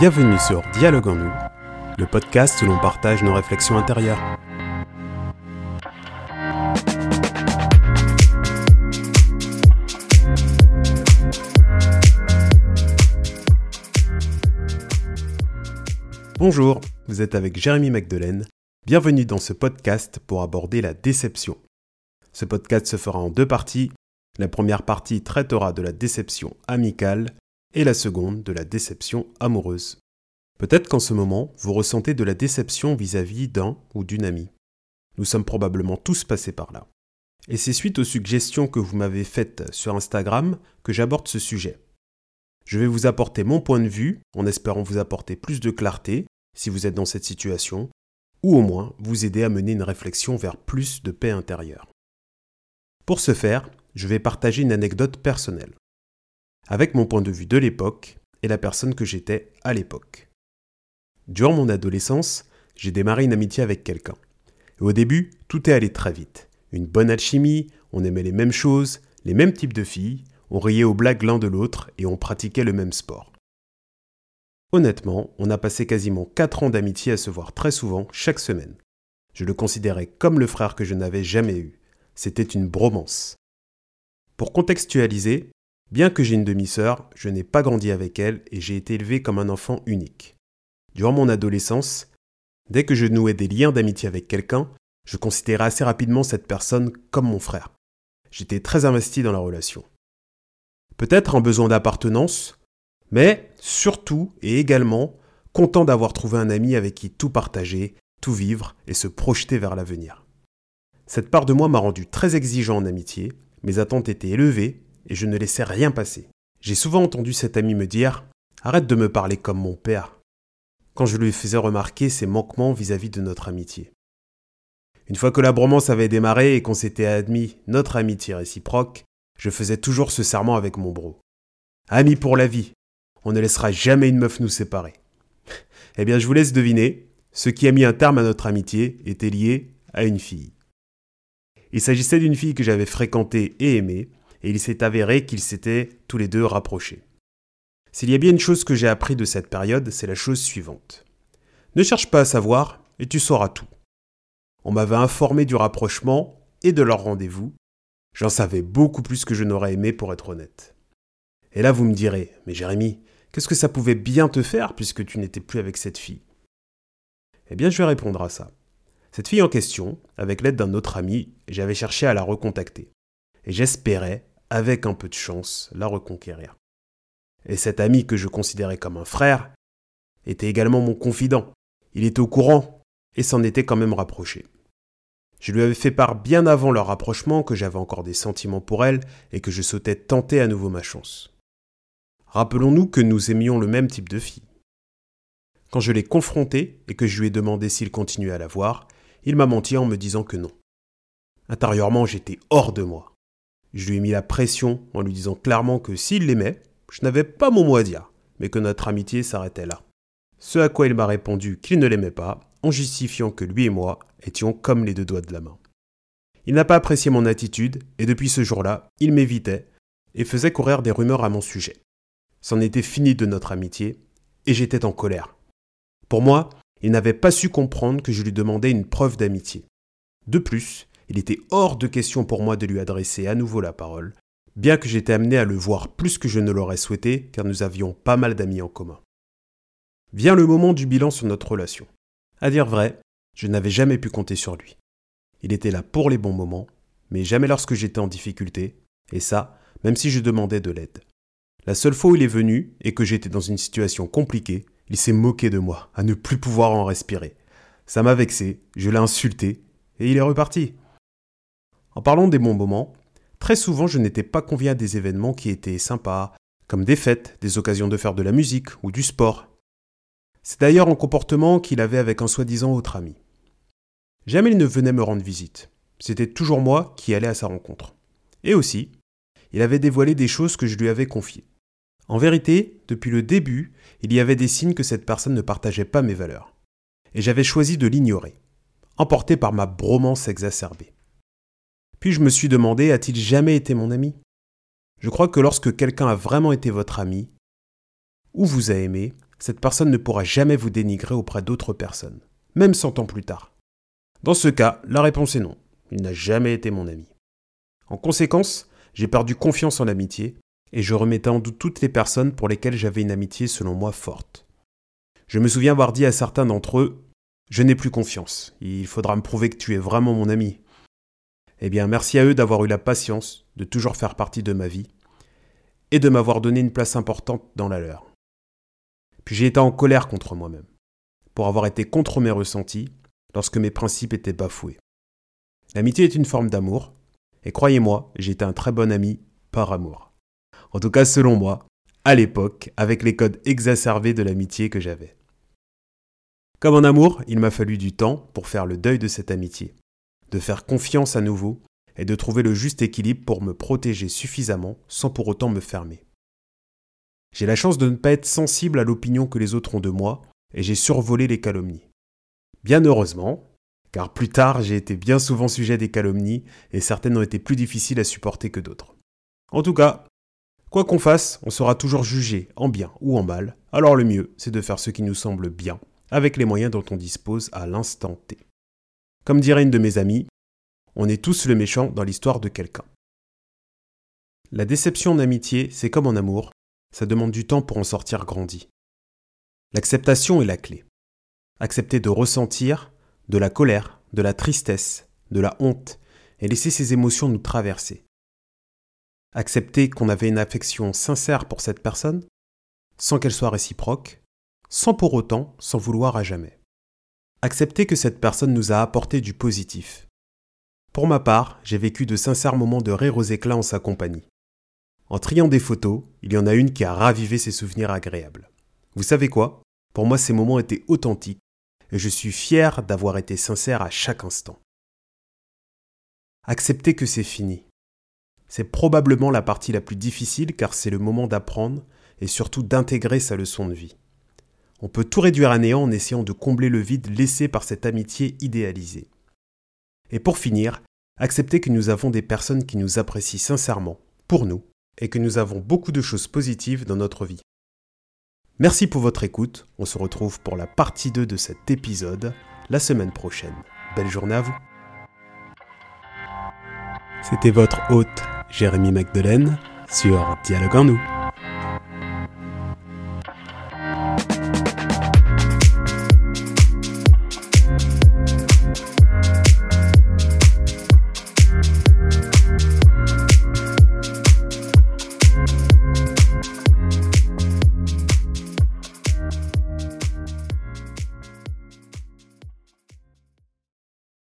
Bienvenue sur Dialogue en nous, le podcast où l'on partage nos réflexions intérieures. Bonjour, vous êtes avec Jérémy Magdelaine. Bienvenue dans ce podcast pour aborder la déception. Ce podcast se fera en deux parties. La première partie traitera de la déception amicale et la seconde de la déception amoureuse. Peut-être qu'en ce moment, vous ressentez de la déception vis-à-vis d'un ou d'une amie. Nous sommes probablement tous passés par là. Et c'est suite aux suggestions que vous m'avez faites sur Instagram que j'aborde ce sujet. Je vais vous apporter mon point de vue en espérant vous apporter plus de clarté si vous êtes dans cette situation, ou au moins vous aider à mener une réflexion vers plus de paix intérieure. Pour ce faire, je vais partager une anecdote personnelle avec mon point de vue de l'époque et la personne que j'étais à l'époque. Durant mon adolescence, j'ai démarré une amitié avec quelqu'un. Au début, tout est allé très vite. Une bonne alchimie, on aimait les mêmes choses, les mêmes types de filles, on riait aux blagues l'un de l'autre et on pratiquait le même sport. Honnêtement, on a passé quasiment 4 ans d'amitié à se voir très souvent, chaque semaine. Je le considérais comme le frère que je n'avais jamais eu. C'était une bromance. Pour contextualiser, Bien que j'ai une demi-sœur, je n'ai pas grandi avec elle et j'ai été élevé comme un enfant unique. Durant mon adolescence, dès que je nouais des liens d'amitié avec quelqu'un, je considérais assez rapidement cette personne comme mon frère. J'étais très investi dans la relation. Peut-être un besoin d'appartenance, mais surtout et également content d'avoir trouvé un ami avec qui tout partager, tout vivre et se projeter vers l'avenir. Cette part de moi m'a rendu très exigeant en amitié, mes attentes étaient élevées et je ne laissais rien passer. J'ai souvent entendu cet ami me dire Arrête de me parler comme mon père quand je lui faisais remarquer ses manquements vis-à-vis de notre amitié. Une fois que la bromance avait démarré et qu'on s'était admis notre amitié réciproque, je faisais toujours ce serment avec mon bro. Ami pour la vie, on ne laissera jamais une meuf nous séparer. eh bien, je vous laisse deviner, ce qui a mis un terme à notre amitié était lié à une fille. Il s'agissait d'une fille que j'avais fréquentée et aimée, et il s'est avéré qu'ils s'étaient tous les deux rapprochés. S'il y a bien une chose que j'ai appris de cette période, c'est la chose suivante. Ne cherche pas à savoir, et tu sauras tout. On m'avait informé du rapprochement et de leur rendez-vous. J'en savais beaucoup plus que je n'aurais aimé pour être honnête. Et là vous me direz, mais Jérémy, qu'est-ce que ça pouvait bien te faire puisque tu n'étais plus avec cette fille? Eh bien je vais répondre à ça. Cette fille en question, avec l'aide d'un autre ami, j'avais cherché à la recontacter. Et j'espérais avec un peu de chance, la reconquérir. Et cet ami que je considérais comme un frère était également mon confident. Il était au courant et s'en était quand même rapproché. Je lui avais fait part bien avant leur rapprochement que j'avais encore des sentiments pour elle et que je souhaitais tenter à nouveau ma chance. Rappelons-nous que nous aimions le même type de fille. Quand je l'ai confronté et que je lui ai demandé s'il continuait à la voir, il m'a menti en me disant que non. Intérieurement, j'étais hors de moi. Je lui ai mis la pression en lui disant clairement que s'il l'aimait, je n'avais pas mon mot à dire, mais que notre amitié s'arrêtait là. Ce à quoi il m'a répondu qu'il ne l'aimait pas, en justifiant que lui et moi étions comme les deux doigts de la main. Il n'a pas apprécié mon attitude, et depuis ce jour-là, il m'évitait et faisait courir des rumeurs à mon sujet. C'en était fini de notre amitié, et j'étais en colère. Pour moi, il n'avait pas su comprendre que je lui demandais une preuve d'amitié. De plus, il était hors de question pour moi de lui adresser à nouveau la parole, bien que j'étais amené à le voir plus que je ne l'aurais souhaité, car nous avions pas mal d'amis en commun. Vient le moment du bilan sur notre relation. À dire vrai, je n'avais jamais pu compter sur lui. Il était là pour les bons moments, mais jamais lorsque j'étais en difficulté, et ça, même si je demandais de l'aide. La seule fois où il est venu, et que j'étais dans une situation compliquée, il s'est moqué de moi, à ne plus pouvoir en respirer. Ça m'a vexé, je l'ai insulté, et il est reparti. En parlant des bons moments, très souvent je n'étais pas convié à des événements qui étaient sympas, comme des fêtes, des occasions de faire de la musique ou du sport. C'est d'ailleurs un comportement qu'il avait avec un soi-disant autre ami. Jamais il ne venait me rendre visite. C'était toujours moi qui allais à sa rencontre. Et aussi, il avait dévoilé des choses que je lui avais confiées. En vérité, depuis le début, il y avait des signes que cette personne ne partageait pas mes valeurs. Et j'avais choisi de l'ignorer, emporté par ma bromance exacerbée. Puis je me suis demandé, a-t-il jamais été mon ami? Je crois que lorsque quelqu'un a vraiment été votre ami, ou vous a aimé, cette personne ne pourra jamais vous dénigrer auprès d'autres personnes, même cent ans plus tard. Dans ce cas, la réponse est non. Il n'a jamais été mon ami. En conséquence, j'ai perdu confiance en l'amitié et je remettais en doute toutes les personnes pour lesquelles j'avais une amitié selon moi forte. Je me souviens avoir dit à certains d'entre eux Je n'ai plus confiance, il faudra me prouver que tu es vraiment mon ami. Eh bien, merci à eux d'avoir eu la patience de toujours faire partie de ma vie et de m'avoir donné une place importante dans la leur. Puis j'ai été en colère contre moi-même, pour avoir été contre mes ressentis lorsque mes principes étaient bafoués. L'amitié est une forme d'amour, et croyez-moi, j'ai été un très bon ami par amour. En tout cas, selon moi, à l'époque, avec les codes exacerbés de l'amitié que j'avais. Comme en amour, il m'a fallu du temps pour faire le deuil de cette amitié, de faire confiance à nouveau et de trouver le juste équilibre pour me protéger suffisamment sans pour autant me fermer. J'ai la chance de ne pas être sensible à l'opinion que les autres ont de moi et j'ai survolé les calomnies. Bien heureusement, car plus tard j'ai été bien souvent sujet des calomnies et certaines ont été plus difficiles à supporter que d'autres. En tout cas, quoi qu'on fasse, on sera toujours jugé en bien ou en mal, alors le mieux c'est de faire ce qui nous semble bien, avec les moyens dont on dispose à l'instant T. Comme dirait une de mes amies, on est tous le méchant dans l'histoire de quelqu'un. La déception en amitié, c'est comme en amour, ça demande du temps pour en sortir grandi. L'acceptation est la clé. Accepter de ressentir de la colère, de la tristesse, de la honte, et laisser ces émotions nous traverser. Accepter qu'on avait une affection sincère pour cette personne, sans qu'elle soit réciproque, sans pour autant s'en vouloir à jamais. Accepter que cette personne nous a apporté du positif. Pour ma part, j'ai vécu de sincères moments de rire aux éclats en sa compagnie. En triant des photos, il y en a une qui a ravivé ses souvenirs agréables. Vous savez quoi? Pour moi, ces moments étaient authentiques et je suis fier d'avoir été sincère à chaque instant. Accepter que c'est fini. C'est probablement la partie la plus difficile car c'est le moment d'apprendre et surtout d'intégrer sa leçon de vie. On peut tout réduire à néant en essayant de combler le vide laissé par cette amitié idéalisée. Et pour finir, accepter que nous avons des personnes qui nous apprécient sincèrement, pour nous, et que nous avons beaucoup de choses positives dans notre vie. Merci pour votre écoute, on se retrouve pour la partie 2 de cet épisode la semaine prochaine. Belle journée à vous C'était votre hôte Jérémy Magdelaine sur Dialogue en nous.